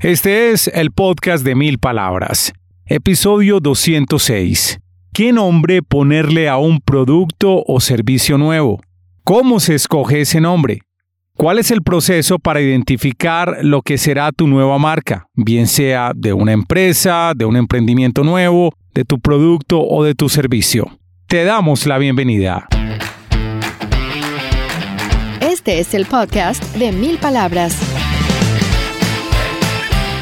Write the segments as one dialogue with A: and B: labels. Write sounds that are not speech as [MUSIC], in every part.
A: Este es el podcast de mil palabras, episodio 206. ¿Qué nombre ponerle a un producto o servicio nuevo? ¿Cómo se escoge ese nombre? ¿Cuál es el proceso para identificar lo que será tu nueva marca, bien sea de una empresa, de un emprendimiento nuevo, de tu producto o de tu servicio? Te damos la bienvenida.
B: Este es el podcast de mil palabras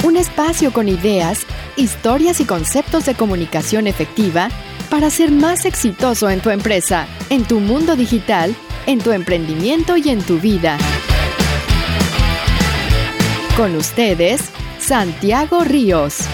B: un espacio con ideas, historias y conceptos de comunicación efectiva para ser más exitoso en tu empresa, en tu mundo digital, en tu emprendimiento y en tu vida. Con ustedes, Santiago Ríos.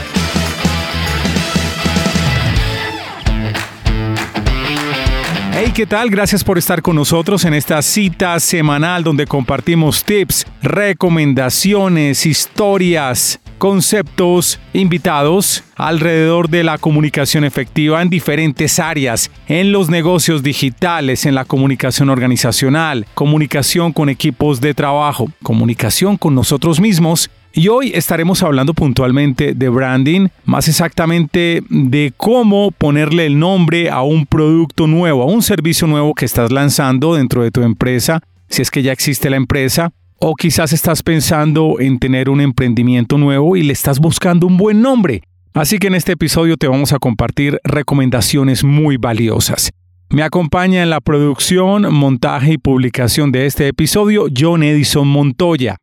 A: Hey, ¿qué tal? Gracias por estar con nosotros en esta cita semanal donde compartimos tips, recomendaciones, historias, conceptos, invitados alrededor de la comunicación efectiva en diferentes áreas, en los negocios digitales, en la comunicación organizacional, comunicación con equipos de trabajo, comunicación con nosotros mismos. Y hoy estaremos hablando puntualmente de branding, más exactamente de cómo ponerle el nombre a un producto nuevo, a un servicio nuevo que estás lanzando dentro de tu empresa, si es que ya existe la empresa, o quizás estás pensando en tener un emprendimiento nuevo y le estás buscando un buen nombre. Así que en este episodio te vamos a compartir recomendaciones muy valiosas. Me acompaña en la producción, montaje y publicación de este episodio John Edison Montoya.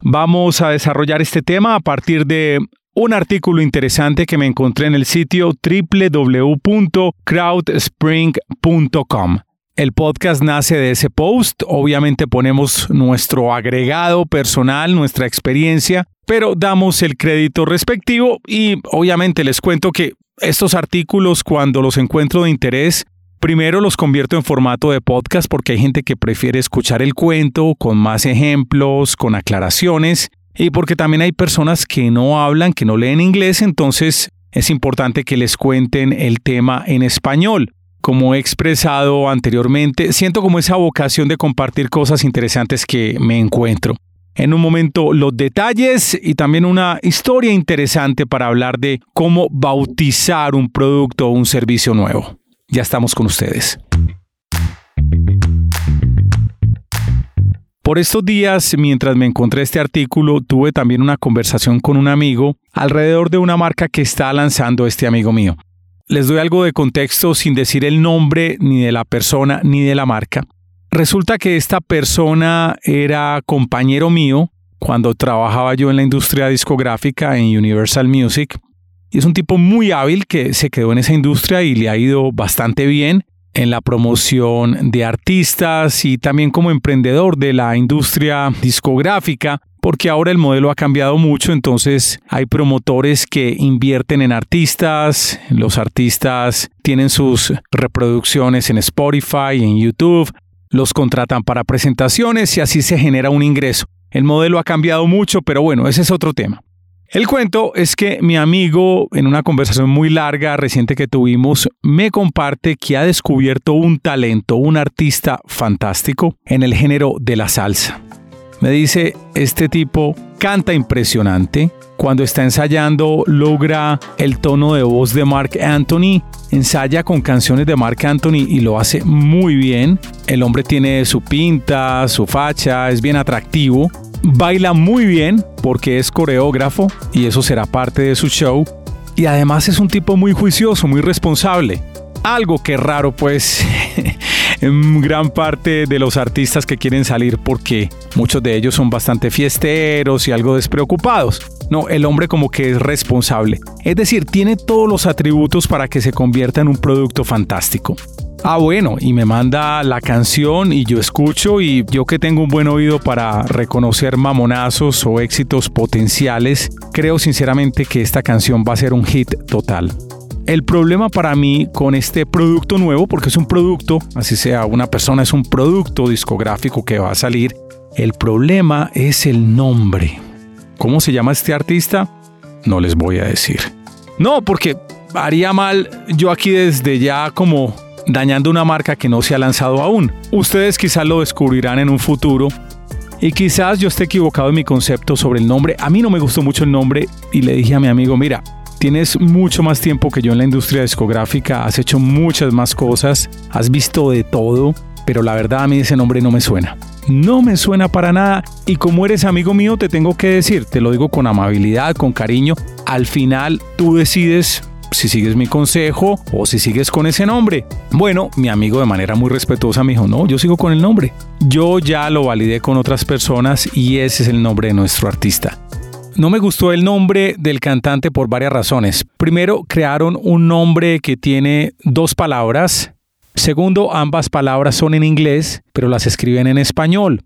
A: Vamos a desarrollar este tema a partir de un artículo interesante que me encontré en el sitio www.crowdspring.com. El podcast nace de ese post, obviamente ponemos nuestro agregado personal, nuestra experiencia, pero damos el crédito respectivo y obviamente les cuento que estos artículos cuando los encuentro de interés, primero los convierto en formato de podcast porque hay gente que prefiere escuchar el cuento con más ejemplos, con aclaraciones y porque también hay personas que no hablan, que no leen inglés, entonces es importante que les cuenten el tema en español como he expresado anteriormente, siento como esa vocación de compartir cosas interesantes que me encuentro. En un momento los detalles y también una historia interesante para hablar de cómo bautizar un producto o un servicio nuevo. Ya estamos con ustedes. Por estos días, mientras me encontré este artículo, tuve también una conversación con un amigo alrededor de una marca que está lanzando este amigo mío. Les doy algo de contexto sin decir el nombre ni de la persona ni de la marca. Resulta que esta persona era compañero mío cuando trabajaba yo en la industria discográfica en Universal Music. Es un tipo muy hábil que se quedó en esa industria y le ha ido bastante bien en la promoción de artistas y también como emprendedor de la industria discográfica, porque ahora el modelo ha cambiado mucho, entonces hay promotores que invierten en artistas, los artistas tienen sus reproducciones en Spotify, en YouTube, los contratan para presentaciones y así se genera un ingreso. El modelo ha cambiado mucho, pero bueno, ese es otro tema. El cuento es que mi amigo, en una conversación muy larga reciente que tuvimos, me comparte que ha descubierto un talento, un artista fantástico en el género de la salsa. Me dice, este tipo canta impresionante. Cuando está ensayando logra el tono de voz de Mark Anthony, ensaya con canciones de Mark Anthony y lo hace muy bien. El hombre tiene su pinta, su facha, es bien atractivo Baila muy bien porque es coreógrafo y eso será parte de su show. Y además es un tipo muy juicioso, muy responsable. Algo que raro pues [LAUGHS] gran parte de los artistas que quieren salir porque muchos de ellos son bastante fiesteros y algo despreocupados. No, el hombre como que es responsable. Es decir, tiene todos los atributos para que se convierta en un producto fantástico. Ah, bueno, y me manda la canción y yo escucho y yo que tengo un buen oído para reconocer mamonazos o éxitos potenciales, creo sinceramente que esta canción va a ser un hit total. El problema para mí con este producto nuevo, porque es un producto, así sea una persona, es un producto discográfico que va a salir, el problema es el nombre. ¿Cómo se llama este artista? No les voy a decir. No, porque haría mal yo aquí desde ya como dañando una marca que no se ha lanzado aún. Ustedes quizás lo descubrirán en un futuro y quizás yo esté equivocado en mi concepto sobre el nombre. A mí no me gustó mucho el nombre y le dije a mi amigo, mira, tienes mucho más tiempo que yo en la industria discográfica, has hecho muchas más cosas, has visto de todo, pero la verdad a mí ese nombre no me suena. No me suena para nada y como eres amigo mío te tengo que decir, te lo digo con amabilidad, con cariño, al final tú decides si sigues mi consejo o si sigues con ese nombre. Bueno, mi amigo de manera muy respetuosa me dijo, no, yo sigo con el nombre. Yo ya lo validé con otras personas y ese es el nombre de nuestro artista. No me gustó el nombre del cantante por varias razones. Primero, crearon un nombre que tiene dos palabras. Segundo, ambas palabras son en inglés, pero las escriben en español.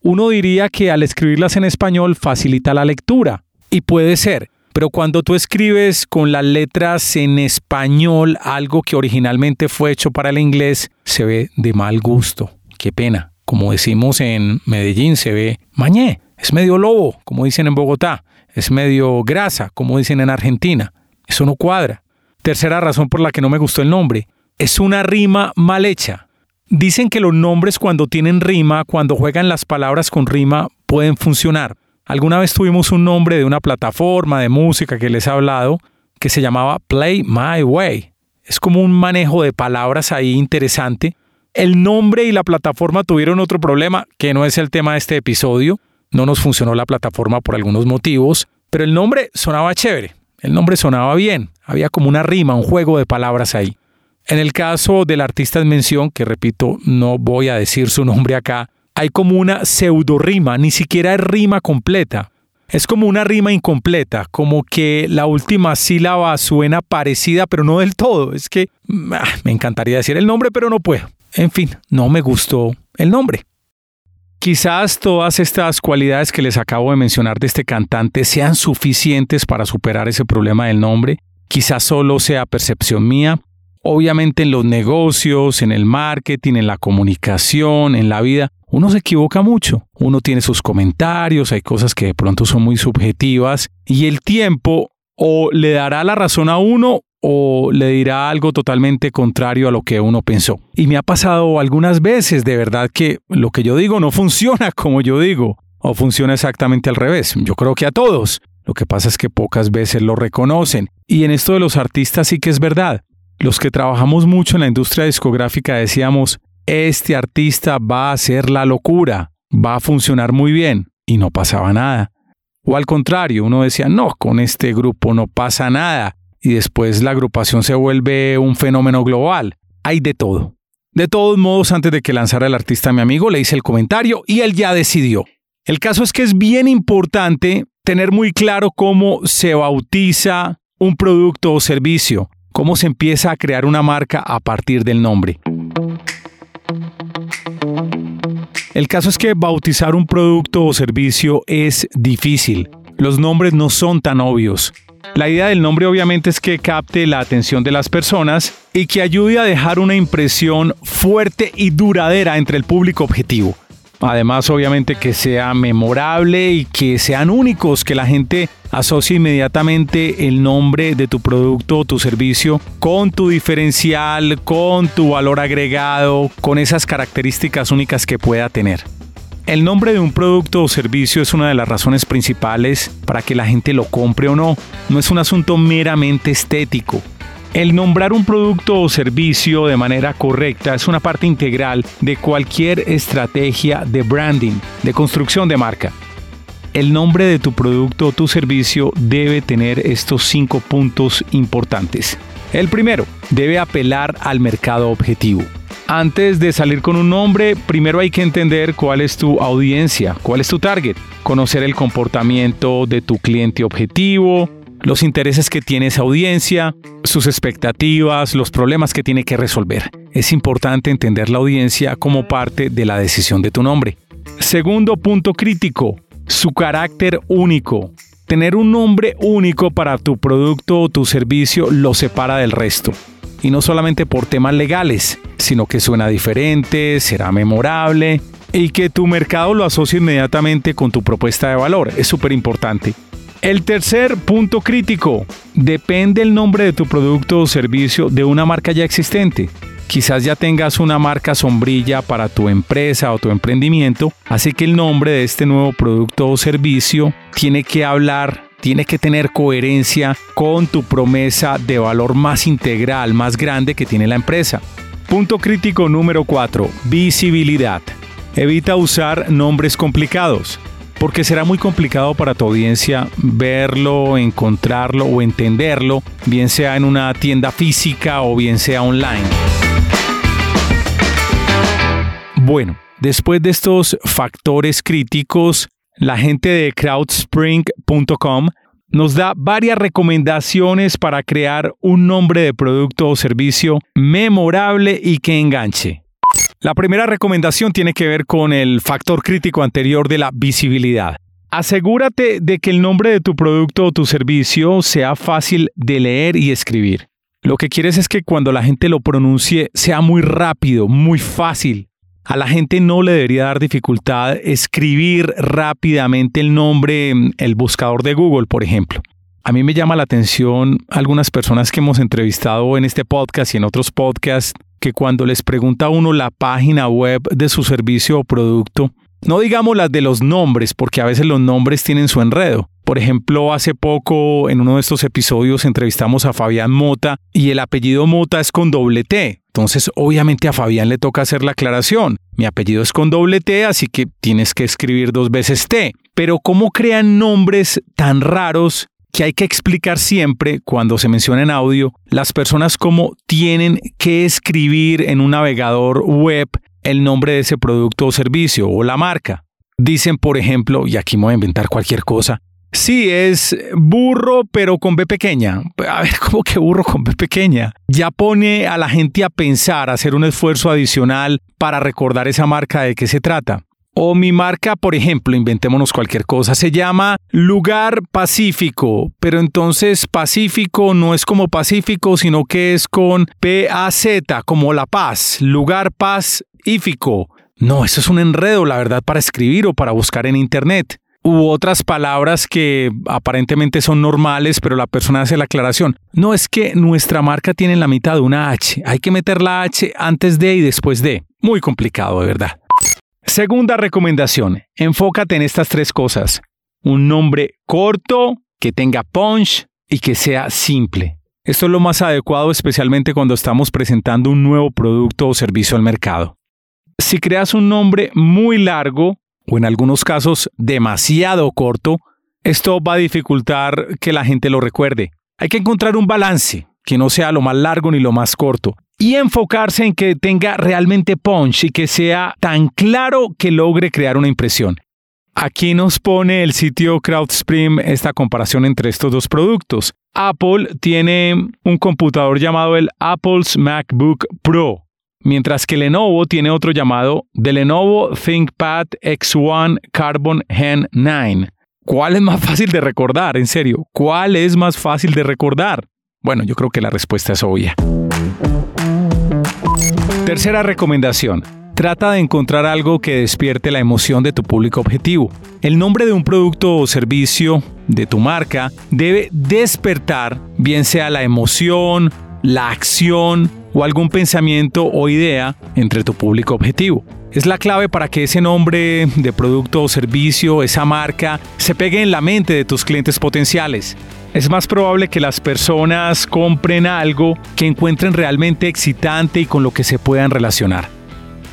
A: Uno diría que al escribirlas en español facilita la lectura. Y puede ser, pero cuando tú escribes con las letras en español algo que originalmente fue hecho para el inglés, se ve de mal gusto. Qué pena. Como decimos en Medellín, se ve mañé. Es medio lobo, como dicen en Bogotá. Es medio grasa, como dicen en Argentina. Eso no cuadra. Tercera razón por la que no me gustó el nombre. Es una rima mal hecha. Dicen que los nombres cuando tienen rima, cuando juegan las palabras con rima, pueden funcionar. Alguna vez tuvimos un nombre de una plataforma de música que les he hablado que se llamaba Play My Way. Es como un manejo de palabras ahí interesante. El nombre y la plataforma tuvieron otro problema, que no es el tema de este episodio. No nos funcionó la plataforma por algunos motivos, pero el nombre sonaba chévere. El nombre sonaba bien. Había como una rima, un juego de palabras ahí. En el caso del artista en mención, que repito, no voy a decir su nombre acá, hay como una pseudo rima, ni siquiera es rima completa. Es como una rima incompleta, como que la última sílaba suena parecida, pero no del todo. Es que ah, me encantaría decir el nombre, pero no puedo. En fin, no me gustó el nombre. Quizás todas estas cualidades que les acabo de mencionar de este cantante sean suficientes para superar ese problema del nombre. Quizás solo sea percepción mía. Obviamente en los negocios, en el marketing, en la comunicación, en la vida, uno se equivoca mucho, uno tiene sus comentarios, hay cosas que de pronto son muy subjetivas y el tiempo o le dará la razón a uno o le dirá algo totalmente contrario a lo que uno pensó. Y me ha pasado algunas veces de verdad que lo que yo digo no [LAUGHS] funciona como yo digo o funciona exactamente al revés. Yo creo que a todos. Lo que pasa es que pocas veces lo reconocen. Y en esto de los artistas sí que es verdad. Los que trabajamos mucho en la industria discográfica decíamos, este artista va a hacer la locura, va a funcionar muy bien, y no pasaba nada. O al contrario, uno decía, no, con este grupo no pasa nada, y después la agrupación se vuelve un fenómeno global. Hay de todo. De todos modos, antes de que lanzara el artista a mi amigo, le hice el comentario y él ya decidió. El caso es que es bien importante tener muy claro cómo se bautiza un producto o servicio, cómo se empieza a crear una marca a partir del nombre. El caso es que bautizar un producto o servicio es difícil. Los nombres no son tan obvios. La idea del nombre obviamente es que capte la atención de las personas y que ayude a dejar una impresión fuerte y duradera entre el público objetivo. Además, obviamente que sea memorable y que sean únicos, que la gente asocie inmediatamente el nombre de tu producto o tu servicio con tu diferencial, con tu valor agregado, con esas características únicas que pueda tener. El nombre de un producto o servicio es una de las razones principales para que la gente lo compre o no. No es un asunto meramente estético. El nombrar un producto o servicio de manera correcta es una parte integral de cualquier estrategia de branding, de construcción de marca. El nombre de tu producto o tu servicio debe tener estos cinco puntos importantes. El primero, debe apelar al mercado objetivo. Antes de salir con un nombre, primero hay que entender cuál es tu audiencia, cuál es tu target, conocer el comportamiento de tu cliente objetivo, los intereses que tiene esa audiencia, sus expectativas, los problemas que tiene que resolver. Es importante entender la audiencia como parte de la decisión de tu nombre. Segundo punto crítico, su carácter único. Tener un nombre único para tu producto o tu servicio lo separa del resto. Y no solamente por temas legales, sino que suena diferente, será memorable y que tu mercado lo asocie inmediatamente con tu propuesta de valor. Es súper importante. El tercer punto crítico, depende el nombre de tu producto o servicio de una marca ya existente. Quizás ya tengas una marca sombrilla para tu empresa o tu emprendimiento, así que el nombre de este nuevo producto o servicio tiene que hablar, tiene que tener coherencia con tu promesa de valor más integral, más grande que tiene la empresa. Punto crítico número 4, visibilidad. Evita usar nombres complicados porque será muy complicado para tu audiencia verlo, encontrarlo o entenderlo, bien sea en una tienda física o bien sea online. Bueno, después de estos factores críticos, la gente de crowdspring.com nos da varias recomendaciones para crear un nombre de producto o servicio memorable y que enganche. La primera recomendación tiene que ver con el factor crítico anterior de la visibilidad. Asegúrate de que el nombre de tu producto o tu servicio sea fácil de leer y escribir. Lo que quieres es que cuando la gente lo pronuncie sea muy rápido, muy fácil. A la gente no le debería dar dificultad escribir rápidamente el nombre en el buscador de Google, por ejemplo. A mí me llama la atención algunas personas que hemos entrevistado en este podcast y en otros podcasts que cuando les pregunta a uno la página web de su servicio o producto, no digamos las de los nombres, porque a veces los nombres tienen su enredo. Por ejemplo, hace poco en uno de estos episodios entrevistamos a Fabián Mota y el apellido Mota es con doble T. Entonces, obviamente a Fabián le toca hacer la aclaración. Mi apellido es con doble T, así que tienes que escribir dos veces T. Pero ¿cómo crean nombres tan raros que hay que explicar siempre cuando se menciona en audio las personas cómo tienen que escribir en un navegador web el nombre de ese producto o servicio o la marca. Dicen, por ejemplo, y aquí me voy a inventar cualquier cosa, Sí, es burro, pero con B pequeña. A ver, ¿cómo que burro con B pequeña? Ya pone a la gente a pensar, a hacer un esfuerzo adicional para recordar esa marca de qué se trata. O mi marca, por ejemplo, inventémonos cualquier cosa, se llama Lugar Pacífico, pero entonces Pacífico no es como Pacífico, sino que es con P-A-Z, como La Paz, Lugar Pacífico. No, eso es un enredo, la verdad, para escribir o para buscar en Internet. U otras palabras que aparentemente son normales, pero la persona hace la aclaración. No es que nuestra marca tiene la mitad de una H. Hay que meter la H antes de y después de. Muy complicado, de verdad. Segunda recomendación, enfócate en estas tres cosas. Un nombre corto, que tenga punch y que sea simple. Esto es lo más adecuado especialmente cuando estamos presentando un nuevo producto o servicio al mercado. Si creas un nombre muy largo o en algunos casos demasiado corto, esto va a dificultar que la gente lo recuerde. Hay que encontrar un balance, que no sea lo más largo ni lo más corto. Y enfocarse en que tenga realmente punch y que sea tan claro que logre crear una impresión. Aquí nos pone el sitio CrowdSpring esta comparación entre estos dos productos. Apple tiene un computador llamado el Apple's MacBook Pro, mientras que Lenovo tiene otro llamado The Lenovo ThinkPad X1 Carbon Gen 9. ¿Cuál es más fácil de recordar? En serio, ¿cuál es más fácil de recordar? Bueno, yo creo que la respuesta es obvia. Tercera recomendación. Trata de encontrar algo que despierte la emoción de tu público objetivo. El nombre de un producto o servicio de tu marca debe despertar bien sea la emoción, la acción o algún pensamiento o idea entre tu público objetivo. Es la clave para que ese nombre de producto o servicio, esa marca, se pegue en la mente de tus clientes potenciales. Es más probable que las personas compren algo que encuentren realmente excitante y con lo que se puedan relacionar.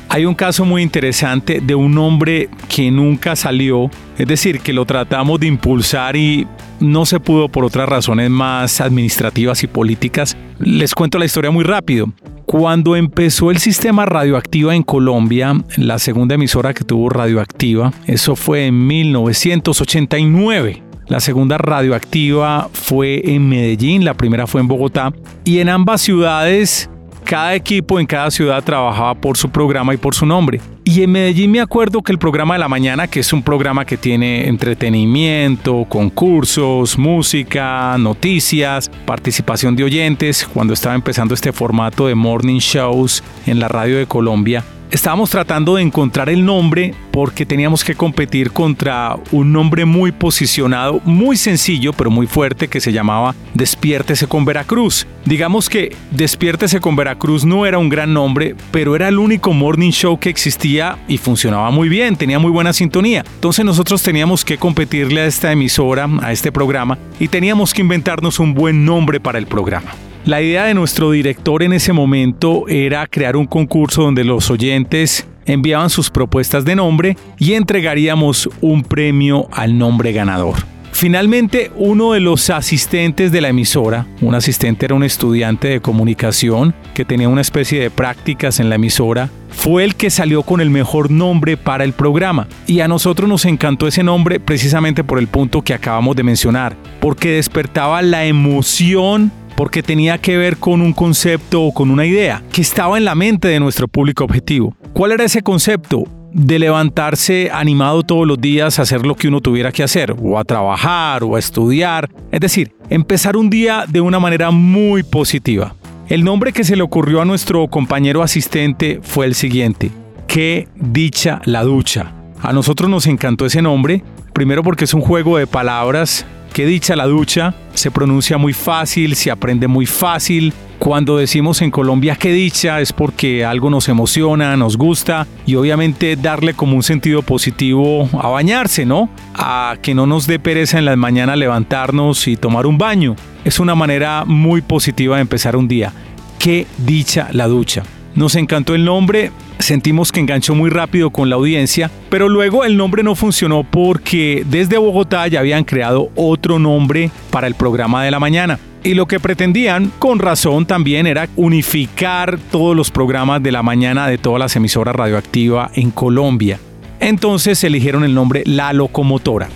A: Hay un caso muy interesante de un hombre que nunca salió, es decir, que lo tratamos de impulsar y no se pudo por otras razones más administrativas y políticas. Les cuento la historia muy rápido. Cuando empezó el sistema radioactiva en Colombia, la segunda emisora que tuvo radioactiva, eso fue en 1989. La segunda radioactiva fue en Medellín, la primera fue en Bogotá y en ambas ciudades cada equipo en cada ciudad trabajaba por su programa y por su nombre. Y en Medellín me acuerdo que el programa de la mañana, que es un programa que tiene entretenimiento, concursos, música, noticias, participación de oyentes, cuando estaba empezando este formato de morning shows en la radio de Colombia, Estábamos tratando de encontrar el nombre porque teníamos que competir contra un nombre muy posicionado, muy sencillo, pero muy fuerte, que se llamaba Despiértese con Veracruz. Digamos que Despiértese con Veracruz no era un gran nombre, pero era el único morning show que existía y funcionaba muy bien, tenía muy buena sintonía. Entonces nosotros teníamos que competirle a esta emisora, a este programa, y teníamos que inventarnos un buen nombre para el programa. La idea de nuestro director en ese momento era crear un concurso donde los oyentes enviaban sus propuestas de nombre y entregaríamos un premio al nombre ganador. Finalmente, uno de los asistentes de la emisora, un asistente era un estudiante de comunicación que tenía una especie de prácticas en la emisora, fue el que salió con el mejor nombre para el programa. Y a nosotros nos encantó ese nombre precisamente por el punto que acabamos de mencionar, porque despertaba la emoción porque tenía que ver con un concepto o con una idea que estaba en la mente de nuestro público objetivo. ¿Cuál era ese concepto? de levantarse animado todos los días a hacer lo que uno tuviera que hacer, o a trabajar, o a estudiar, es decir, empezar un día de una manera muy positiva. El nombre que se le ocurrió a nuestro compañero asistente fue el siguiente, Qué dicha la ducha. A nosotros nos encantó ese nombre, primero porque es un juego de palabras Qué dicha la ducha, se pronuncia muy fácil, se aprende muy fácil. Cuando decimos en Colombia qué dicha es porque algo nos emociona, nos gusta y obviamente darle como un sentido positivo a bañarse, ¿no? A que no nos dé pereza en las mañanas levantarnos y tomar un baño. Es una manera muy positiva de empezar un día. Qué dicha la ducha. Nos encantó el nombre, sentimos que enganchó muy rápido con la audiencia, pero luego el nombre no funcionó porque desde Bogotá ya habían creado otro nombre para el programa de la mañana. Y lo que pretendían, con razón también, era unificar todos los programas de la mañana de todas las emisoras radioactivas en Colombia. Entonces eligieron el nombre La Locomotora.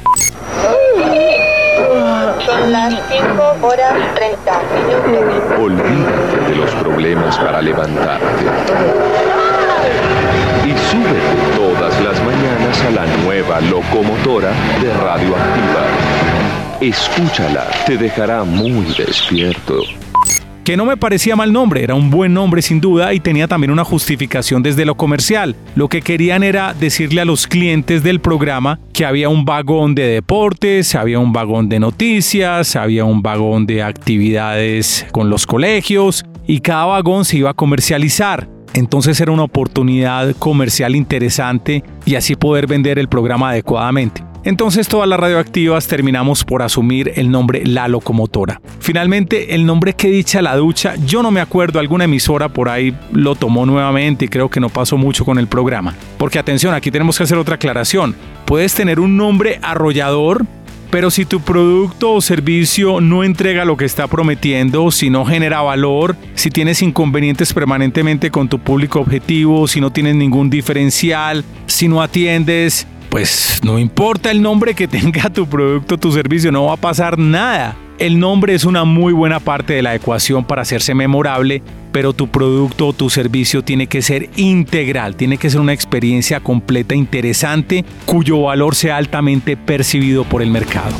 C: Las 5 horas 30 minutos.
D: Olvídate de los problemas para levantarte. Y súbete todas las mañanas a la nueva locomotora de Radioactiva. Escúchala, te dejará muy despierto
A: que no me parecía mal nombre, era un buen nombre sin duda y tenía también una justificación desde lo comercial. Lo que querían era decirle a los clientes del programa que había un vagón de deportes, había un vagón de noticias, había un vagón de actividades con los colegios y cada vagón se iba a comercializar. Entonces era una oportunidad comercial interesante y así poder vender el programa adecuadamente. Entonces todas las radioactivas terminamos por asumir el nombre La Locomotora. Finalmente, el nombre que dicha la ducha, yo no me acuerdo, alguna emisora por ahí lo tomó nuevamente y creo que no pasó mucho con el programa. Porque atención, aquí tenemos que hacer otra aclaración. Puedes tener un nombre arrollador, Pero si tu producto o servicio no entrega lo que está prometiendo, si no genera valor, si tienes inconvenientes permanentemente con tu público objetivo, si no tienes ningún diferencial, si no atiendes, pues no importa el nombre que [LAUGHS] tenga tu producto tu servicio, no va a pasar nada. El nombre es una muy buena parte de la ecuación para hacerse memorable, pero tu producto o tu servicio tiene que ser integral, tiene que ser una experiencia completa, interesante, cuyo valor sea altamente percibido por el mercado.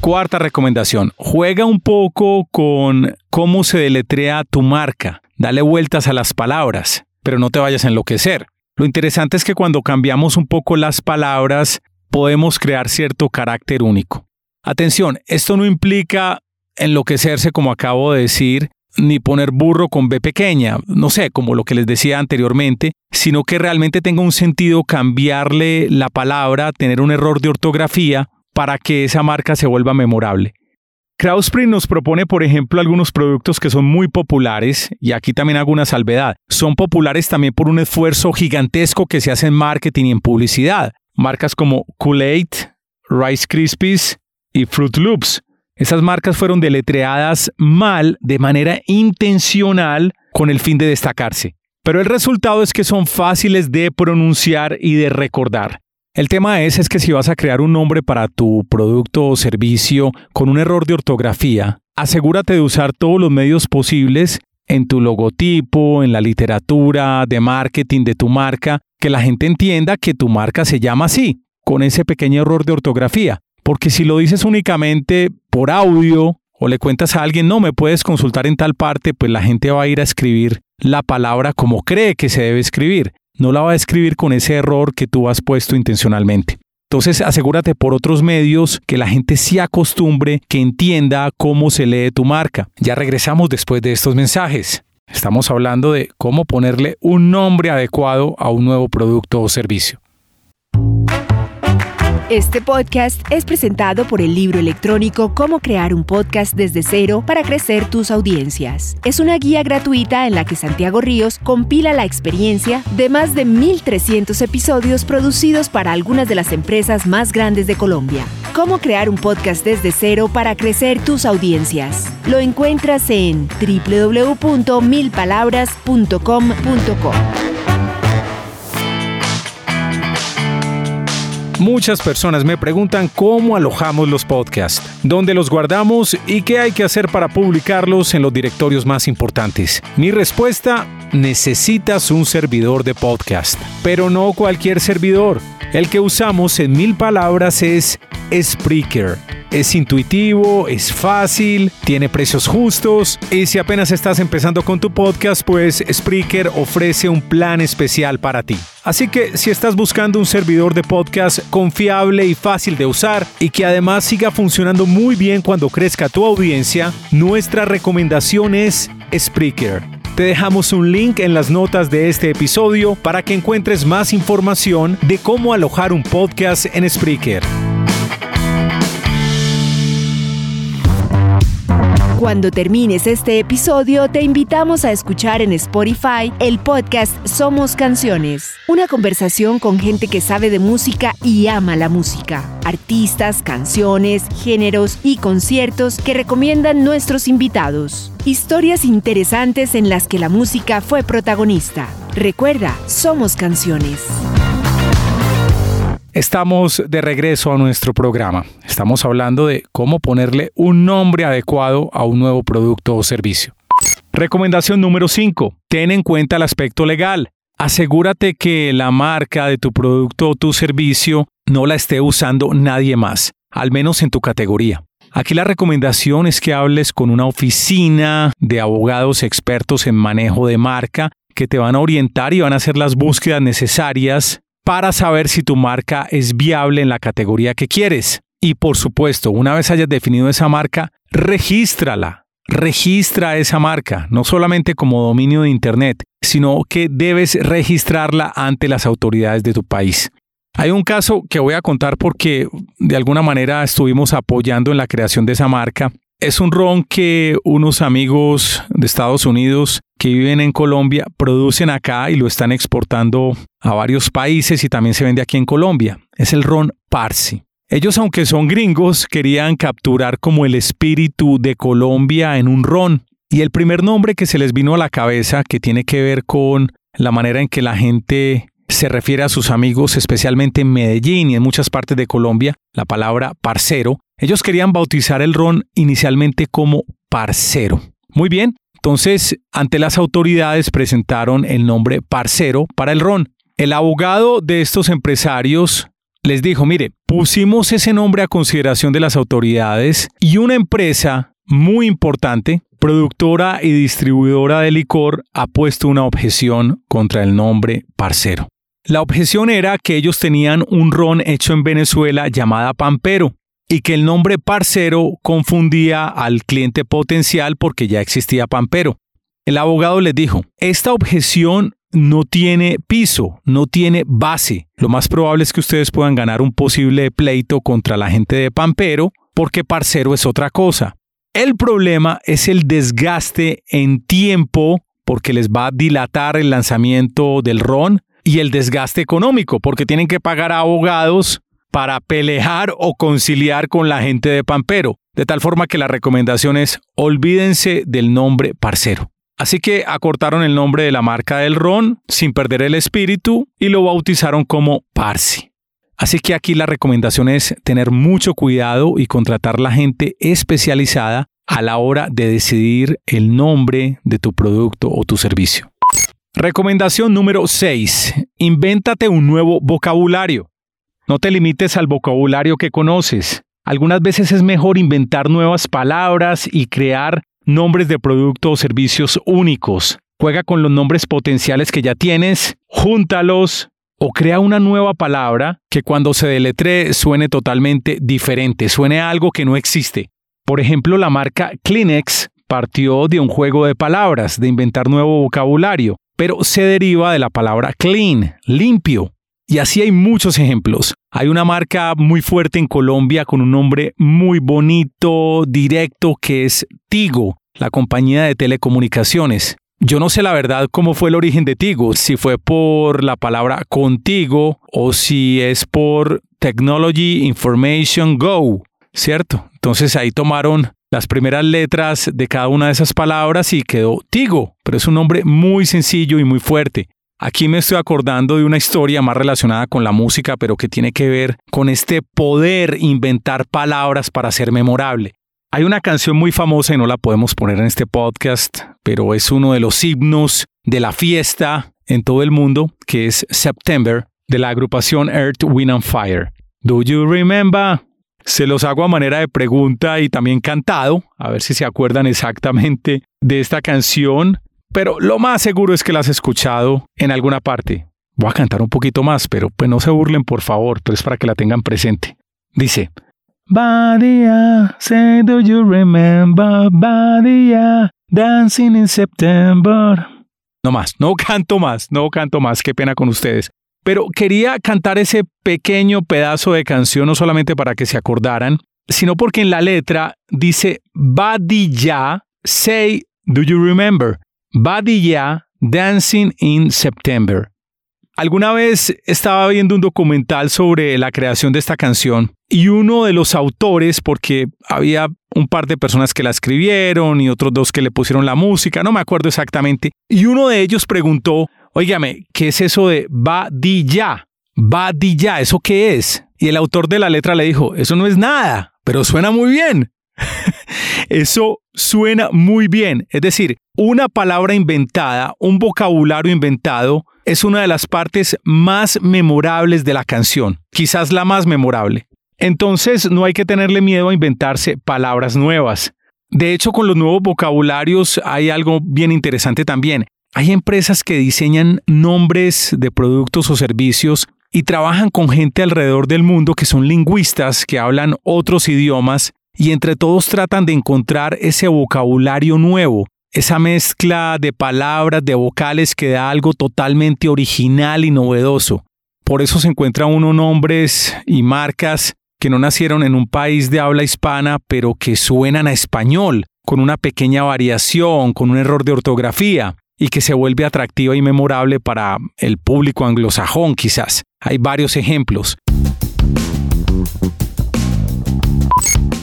A: Cuarta recomendación, juega un poco con cómo se deletrea tu marca, dale vueltas a las palabras, pero no te vayas a enloquecer. Lo interesante es que cuando cambiamos un poco las palabras, podemos crear cierto carácter único. Atención, esto no implica enloquecerse como acabo de decir, ni poner burro con B pequeña, no sé, como lo que les decía anteriormente, sino que realmente tenga un sentido cambiarle la palabra, tener un error de ortografía para que esa marca se vuelva memorable. Crowdspring nos propone, por ejemplo, algunos productos que son muy populares, y aquí también hago una salvedad. Son populares también por un esfuerzo gigantesco que se hace en marketing y en publicidad. Marcas como Kool-Aid, Rice Krispies y Fruit Loops. Esas marcas fueron deletreadas mal de manera intencional con el fin de destacarse. Pero el resultado es que son fáciles de pronunciar y de recordar. El tema es, es que si vas a crear un nombre para tu producto o servicio con un error de ortografía, asegúrate de usar todos los medios posibles en tu logotipo, en la literatura de marketing de tu marca, que la gente entienda que tu marca se llama así, con ese pequeño error de ortografía. Porque si lo dices únicamente por audio o le cuentas a alguien, no me puedes consultar en tal parte, pues la gente va a ir a escribir la palabra como cree que se debe escribir no la va a escribir con ese error que tú has puesto intencionalmente. Entonces asegúrate por otros medios que la gente se acostumbre, que entienda cómo se lee tu marca. Ya regresamos después de estos mensajes. Estamos hablando de cómo ponerle un nombre adecuado a un nuevo producto o servicio.
E: Este podcast es presentado por el libro electrónico Cómo crear un podcast desde cero para crecer tus audiencias. Es una guía gratuita en la que Santiago Ríos compila la experiencia de más de 1.300 episodios producidos para algunas de las empresas más grandes de Colombia. Cómo crear un podcast desde cero para crecer tus audiencias. Lo encuentras en www.milpalabras.com.co.
A: Muchas personas me preguntan cómo alojamos los podcasts, dónde los guardamos y qué hay que hacer para publicarlos en los directorios más importantes. Mi respuesta, necesitas un servidor de podcast, pero no cualquier servidor. El que usamos en mil palabras es Spreaker. Es intuitivo, es fácil, tiene precios justos y si apenas estás empezando con tu podcast, pues Spreaker ofrece un plan especial para ti. Así que si estás buscando un servidor de podcast confiable y fácil de usar y que además siga funcionando muy bien cuando crezca tu audiencia, nuestra recomendación es Spreaker. Te dejamos un link en las notas de este episodio para que encuentres más información de cómo alojar un podcast en Spreaker.
E: Cuando termines este episodio, te invitamos a escuchar en Spotify el podcast Somos Canciones, una conversación con gente que sabe de música y ama la música, artistas, canciones, géneros y conciertos que recomiendan nuestros invitados. Historias interesantes en las que la música fue protagonista. Recuerda, Somos Canciones.
A: Estamos de regreso a nuestro programa. Estamos hablando de cómo ponerle un nombre adecuado a un nuevo producto o servicio. Recomendación número 5. Ten en cuenta el aspecto legal. Asegúrate que la marca de tu producto o tu servicio no la esté usando nadie más, al menos en tu categoría. Aquí la recomendación es que hables con una oficina de abogados expertos en manejo de marca que te van a orientar y van a hacer las búsquedas necesarias para saber si tu marca es viable en la categoría que quieres. Y por supuesto, una vez hayas definido esa marca, regístrala. Registra esa marca, no solamente como dominio de Internet, sino que debes registrarla ante las autoridades de tu país. Hay un caso que voy a contar porque de alguna manera estuvimos apoyando en la creación de esa marca es un ron que unos amigos de Estados Unidos que viven en Colombia producen acá y lo están exportando a varios países y también se vende aquí en Colombia. Es el ron Parsi. Ellos, aunque son gringos, querían capturar como el espíritu de Colombia en un ron. Y el primer nombre que se les vino a la cabeza, que tiene que ver con la manera en que la gente se refiere a sus amigos, especialmente en Medellín y en muchas partes de Colombia, la palabra parcero. Ellos querían bautizar el ron inicialmente como parcero. Muy bien, entonces ante las autoridades presentaron el nombre parcero para el ron. El abogado de estos empresarios les dijo, mire, pusimos ese nombre a consideración de las autoridades y una empresa muy importante, productora y distribuidora de licor, ha puesto una objeción contra el nombre Parcero. La objeción era que ellos tenían un ron hecho en Venezuela llamada Pampero y que el nombre Parcero confundía al cliente potencial porque ya existía Pampero. El abogado les dijo, esta objeción no tiene piso, no tiene base. Lo más probable es que ustedes puedan ganar un posible pleito contra la gente de Pampero porque Parcero es otra cosa. El problema es el desgaste en tiempo porque les va a dilatar el lanzamiento del ron y el desgaste económico, porque tienen que pagar a abogados para pelear o conciliar con la gente de Pampero. De tal forma que la recomendación es olvídense del nombre parcero. Así que acortaron el nombre de la marca del ron sin perder el espíritu y lo bautizaron como Parsi. Así que aquí la recomendación es tener mucho cuidado y contratar la gente especializada a la hora de decidir el nombre de tu producto o tu servicio. Recomendación número 6. Invéntate un nuevo vocabulario. No te limites al vocabulario que conoces. Algunas veces es mejor inventar nuevas palabras y crear nombres de productos o servicios únicos. Juega con los nombres potenciales que ya tienes, júntalos o crea una nueva palabra que cuando se deletre suene totalmente diferente, suene a algo que no existe. Por ejemplo, la marca Kleenex partió de un juego de palabras, de inventar nuevo vocabulario pero se deriva de la palabra clean, limpio. Y así hay muchos ejemplos. Hay una marca muy fuerte en Colombia con un nombre muy bonito, directo, que es Tigo, la compañía de telecomunicaciones. Yo no sé la verdad cómo fue el origen de Tigo, si fue por la palabra contigo o si es por Technology Information Go, ¿cierto? Entonces ahí tomaron las primeras letras de cada una de esas palabras y quedó Tigo, pero es un nombre muy sencillo y muy fuerte. Aquí me estoy acordando de una historia más relacionada con la música, pero que tiene que ver con este poder inventar palabras para ser memorable. Hay una canción muy famosa y no la podemos poner en este podcast, pero es uno de los himnos de la fiesta en todo el mundo, que es September, de la agrupación Earth, Wind and Fire. Do you remember? Se los hago a manera de pregunta y también cantado, a ver si se acuerdan exactamente de esta canción, pero lo más seguro es que la has escuchado en alguna parte. Voy a cantar un poquito más, pero pues no se burlen por favor, pero es para que la tengan presente. Dice, Badia, say do you remember Badia, dancing in September. No más, no canto más, no canto más, qué pena con ustedes. Pero quería cantar ese pequeño pedazo de canción no solamente para que se acordaran, sino porque en la letra dice Badilla, say, do you remember? Badilla, dancing in September. Alguna vez estaba viendo un documental sobre la creación de esta canción y uno de los autores, porque había un par de personas que la escribieron y otros dos que le pusieron la música, no me acuerdo exactamente, y uno de ellos preguntó Óigame, ¿qué es eso de badilla? Badilla, ¿eso qué es? Y el autor de la letra le dijo, eso no es nada, pero suena muy bien. [LAUGHS] eso suena muy bien. Es decir, una palabra inventada, un vocabulario inventado, es una de las partes más memorables de la canción, quizás la más memorable. Entonces no hay que tenerle miedo a inventarse palabras nuevas. De hecho, con los nuevos vocabularios hay algo bien interesante también. Hay empresas que diseñan nombres de productos o servicios y trabajan con gente alrededor del mundo que son lingüistas, que hablan otros idiomas y entre todos tratan de encontrar ese vocabulario nuevo, esa mezcla de palabras, de vocales que da algo totalmente original y novedoso. Por eso se encuentran unos nombres y marcas que no nacieron en un país de habla hispana, pero que suenan a español, con una pequeña variación, con un error de ortografía, y que se vuelve atractiva y memorable para el público anglosajón quizás. Hay varios ejemplos.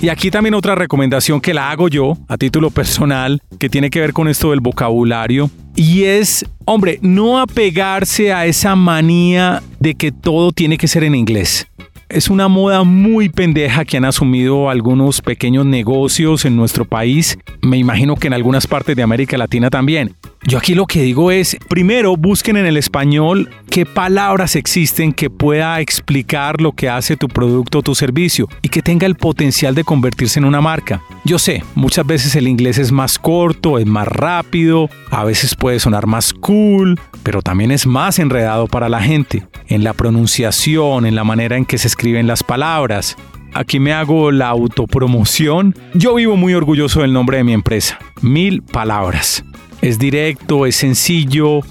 A: Y aquí también otra recomendación que la hago yo a título personal, que tiene que ver con esto del vocabulario, y es, hombre, no apegarse a esa manía de que todo tiene que ser en inglés. Es una moda muy pendeja que han asumido algunos pequeños negocios en nuestro país. Me imagino que en algunas partes de América Latina también. Yo aquí lo que digo es, primero busquen en el español qué palabras existen que pueda explicar lo que hace tu producto o tu servicio y que tenga el potencial de convertirse en una marca. Yo sé, muchas veces el inglés es más corto, es más rápido, a veces puede sonar más cool, pero también es más enredado para la gente, en la pronunciación, en la manera en que se escriben las palabras. Aquí me hago la autopromoción. Yo vivo muy orgulloso del nombre de mi empresa, Mil Palabras. Es directo, es sencillo,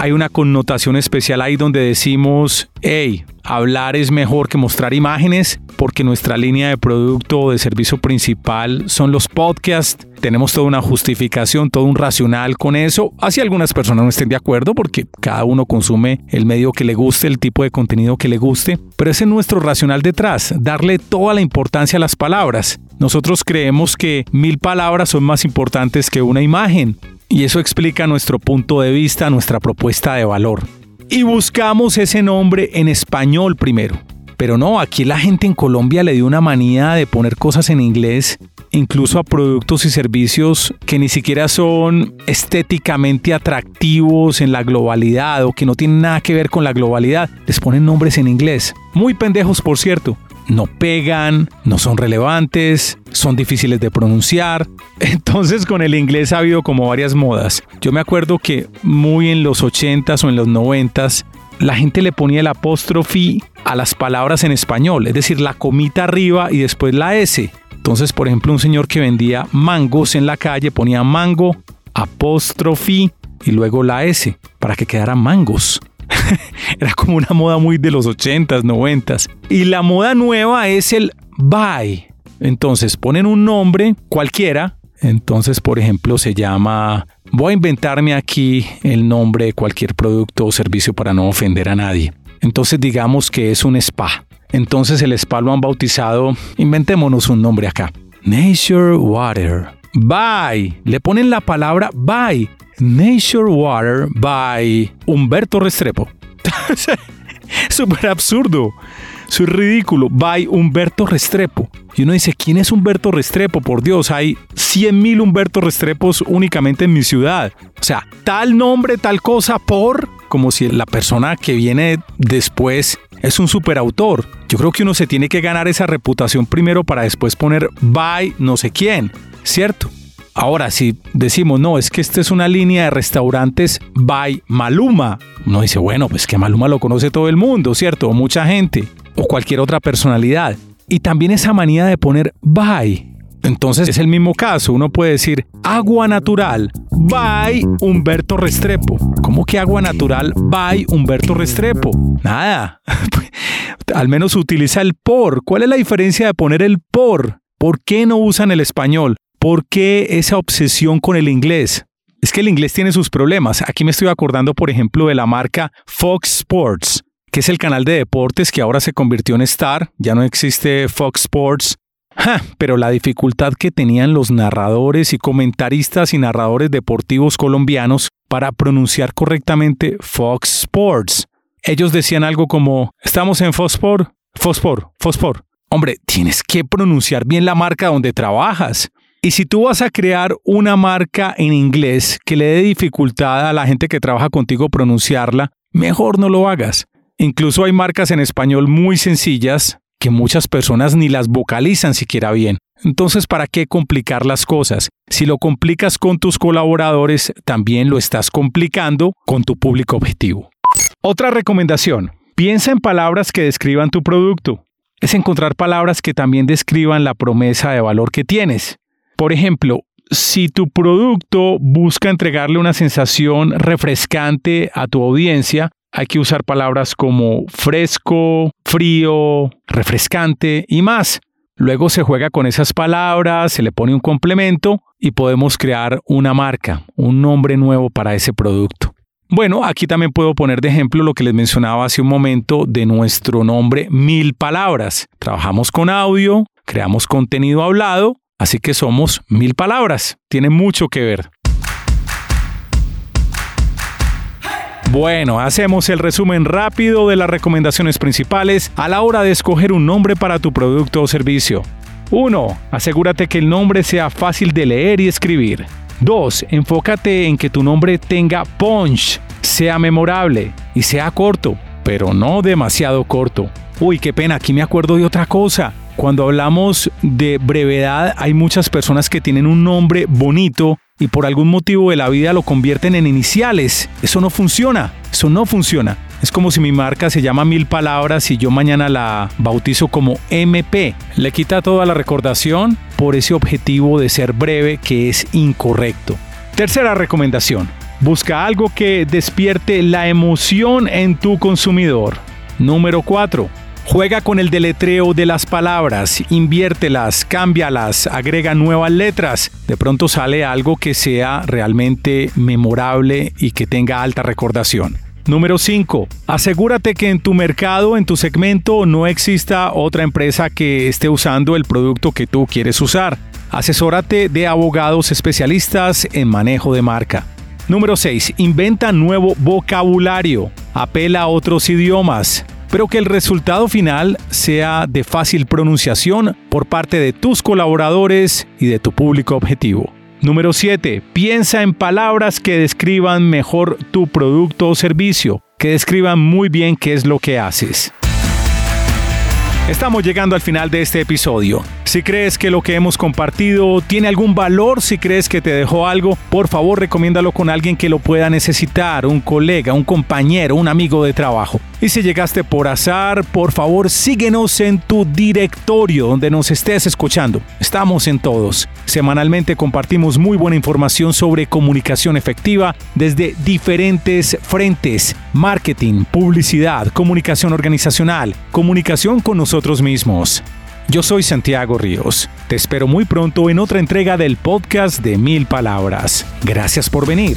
A: hay una connotación especial ahí donde decimos, hey, hablar es mejor que mostrar imágenes porque nuestra línea de producto o de servicio principal son los podcasts. Tenemos toda una justificación, todo un racional con eso. Así algunas personas no estén de acuerdo porque cada uno consume el medio que le guste, el tipo de contenido que le guste. Pero ese es nuestro racional detrás, darle toda la importancia a las palabras. Nosotros creemos que mil palabras son más importantes que una imagen. Y eso explica nuestro punto de vista, nuestra propuesta de valor. Y buscamos ese nombre en español primero. Pero no, aquí la gente en Colombia le dio una manía de poner cosas en inglés, incluso a productos y servicios que ni siquiera son estéticamente atractivos en la globalidad o que no tienen nada que ver con la globalidad. Les ponen nombres en inglés. Muy pendejos, por cierto no pegan, no son relevantes, son difíciles de pronunciar. [LAUGHS] Entonces con el inglés ha habido como varias modas. Yo me acuerdo que muy en los 80s o en los 90s la gente le ponía el apóstrofe a las palabras en español, es decir, la comita arriba y después la S. Entonces, por ejemplo, un señor que vendía mangos en la calle ponía mango, apóstrofe y luego la S para que quedara mangos. [LAUGHS] Era como una moda muy de los 80s, 90s. Y la moda nueva es el buy. Entonces ponen un nombre cualquiera. Entonces, por ejemplo, se llama... Voy a inventarme aquí el nombre de cualquier producto o servicio para no ofender a nadie. Entonces digamos que es un spa. Entonces el spa lo han bautizado, inventémonos un nombre acá. Nature Water. Bye. Le ponen la palabra bye. Nature Water by Humberto Restrepo. [LAUGHS] Súper absurdo. es ridículo. By Humberto Restrepo. Y uno dice, ¿quién es Humberto Restrepo? Por Dios, hay 100.000 Humberto Restrepos únicamente en mi ciudad. O sea, tal nombre, tal cosa por, como si la persona que viene después es un superautor. Yo creo que uno se tiene que ganar esa reputación primero para después poner by no sé quién, ¿cierto? Ahora, si decimos, no, es que esta es una línea de restaurantes by Maluma, uno dice, bueno, pues que Maluma lo conoce todo el mundo, ¿cierto? O mucha gente, o cualquier otra personalidad. Y también esa manía de poner by. Entonces es el mismo caso, uno puede decir agua natural by Humberto Restrepo. ¿Cómo que agua natural by Humberto Restrepo? Nada. [LAUGHS] Al menos utiliza el por. ¿Cuál es la diferencia de poner el por? ¿Por qué no usan el español? ¿Por qué esa obsesión con el inglés? Es que el inglés tiene sus problemas. Aquí me estoy acordando, por ejemplo, de la marca Fox Sports, que es el canal de deportes que ahora se convirtió en Star. Ya no existe Fox Sports. pero la dificultad que tenían los narradores y comentaristas y narradores deportivos colombianos para pronunciar correctamente Fox Sports. Ellos decían algo como, estamos en Foxport, Foxport, Foxport. Hombre, tienes que pronunciar bien la marca donde trabajas. Y si tú vas a crear una marca en inglés que le dé dificultad a la gente que trabaja contigo pronunciarla, mejor no lo hagas. Incluso hay marcas en español muy sencillas que muchas personas ni las vocalizan siquiera bien. Entonces, ¿para qué complicar las cosas? Si lo complicas con tus colaboradores, también lo estás complicando con tu público objetivo. Otra recomendación, piensa en palabras que describan tu producto. Es encontrar palabras que también describan la promesa de valor que tienes. Por ejemplo, si tu producto busca entregarle una sensación refrescante a tu audiencia, hay que usar palabras como fresco, frío, refrescante y más. Luego se juega con esas palabras, se le pone un complemento y podemos crear una marca, un nombre nuevo para ese producto. Bueno, aquí también puedo poner de ejemplo lo que les mencionaba hace un momento de nuestro nombre Mil Palabras. Trabajamos con audio, creamos contenido hablado, así que somos Mil Palabras. Tiene mucho que ver. Bueno, hacemos el resumen rápido de las recomendaciones principales a la hora de escoger un nombre para tu producto o servicio. 1. Asegúrate que el nombre sea fácil de leer y escribir. 2. Enfócate en que tu nombre tenga punch, sea memorable y sea corto, pero no demasiado corto. Uy, qué pena, aquí me acuerdo de otra cosa. Cuando hablamos de brevedad, hay muchas personas que tienen un nombre bonito y por algún motivo de la vida lo convierten en iniciales. Eso no funciona, eso no funciona. Es como si mi marca se llama Mil Palabras y yo mañana la bautizo como MP. Le quita toda la recordación por ese objetivo de ser breve que es incorrecto. Tercera recomendación. Busca algo que despierte la emoción en tu consumidor. Número 4. Juega con el deletreo de las palabras, inviértelas, cámbialas, agrega nuevas letras. De pronto sale algo que sea realmente memorable y que tenga alta recordación. Número 5. Asegúrate que en tu mercado, en tu segmento, no exista otra empresa que esté usando el producto que tú quieres usar. Asesórate de abogados especialistas en manejo de marca. Número 6. Inventa nuevo vocabulario. Apela a otros idiomas pero que el resultado final sea de fácil pronunciación por parte de tus colaboradores y de tu público objetivo. Número 7. Piensa en palabras que describan mejor tu producto o servicio, que describan muy bien qué es lo que haces. Estamos llegando al final de este episodio. Si crees que lo que hemos compartido tiene algún valor, si crees que te dejó algo, por favor recomiéndalo con alguien que lo pueda necesitar, un colega, un compañero, un amigo de trabajo. Y si llegaste por azar, por favor síguenos en tu directorio donde nos estés escuchando. Estamos en todos. Semanalmente compartimos muy buena información sobre comunicación efectiva desde diferentes frentes. Marketing, publicidad, comunicación organizacional, comunicación con nosotros mismos. Yo soy Santiago Ríos. Te espero muy pronto en otra entrega del podcast de Mil Palabras. Gracias por venir.